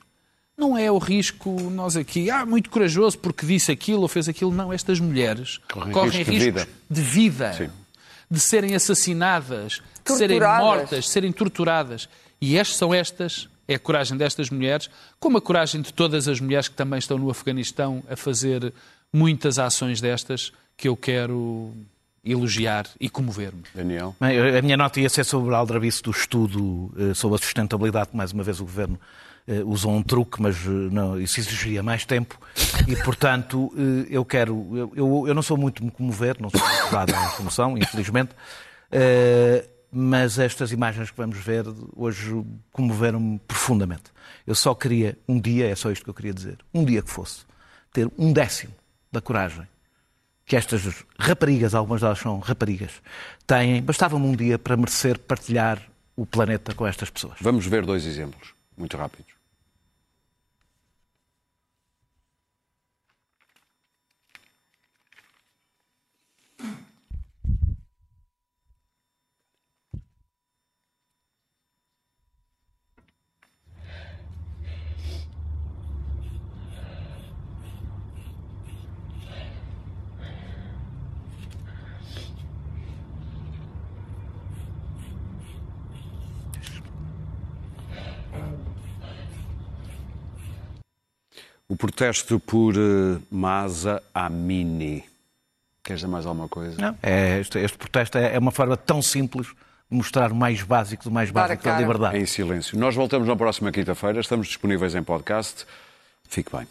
não é o risco nós aqui, ah, muito corajoso porque disse aquilo ou fez aquilo. Não, estas mulheres Correm correm risco de riscos vida. de vida, de serem assassinadas, de serem Torturadas. mortas, de serem torturadas. E estas são estas, é a coragem destas mulheres, como a coragem de todas as mulheres que também estão no Afeganistão a fazer muitas ações destas que eu quero elogiar e comover-me. Daniel. Bem, A minha nota ia ser sobre o aldrabice do estudo eh, sobre a sustentabilidade, que mais uma vez o Governo eh, usou um truque, mas eh, não, isso exigiria mais tempo e, portanto, eu quero... Eu, eu, eu não sou muito de me comover, não sou muito dado à comoção, infelizmente, mas estas imagens que vamos ver hoje comoveram-me profundamente. Eu só queria, um dia, é só isto que eu queria dizer, um dia que fosse, ter um décimo da coragem que estas raparigas, algumas delas são raparigas, têm, bastava-me um dia para merecer partilhar o planeta com estas pessoas. Vamos ver dois exemplos, muito rápidos. O protesto por eh, Masa Amini. Queres dizer mais alguma coisa? Não, é, este, este protesto é, é uma forma tão simples de mostrar o mais básico do mais básico da liberdade. Em silêncio. Nós voltamos na próxima quinta-feira. Estamos disponíveis em podcast. Fique bem.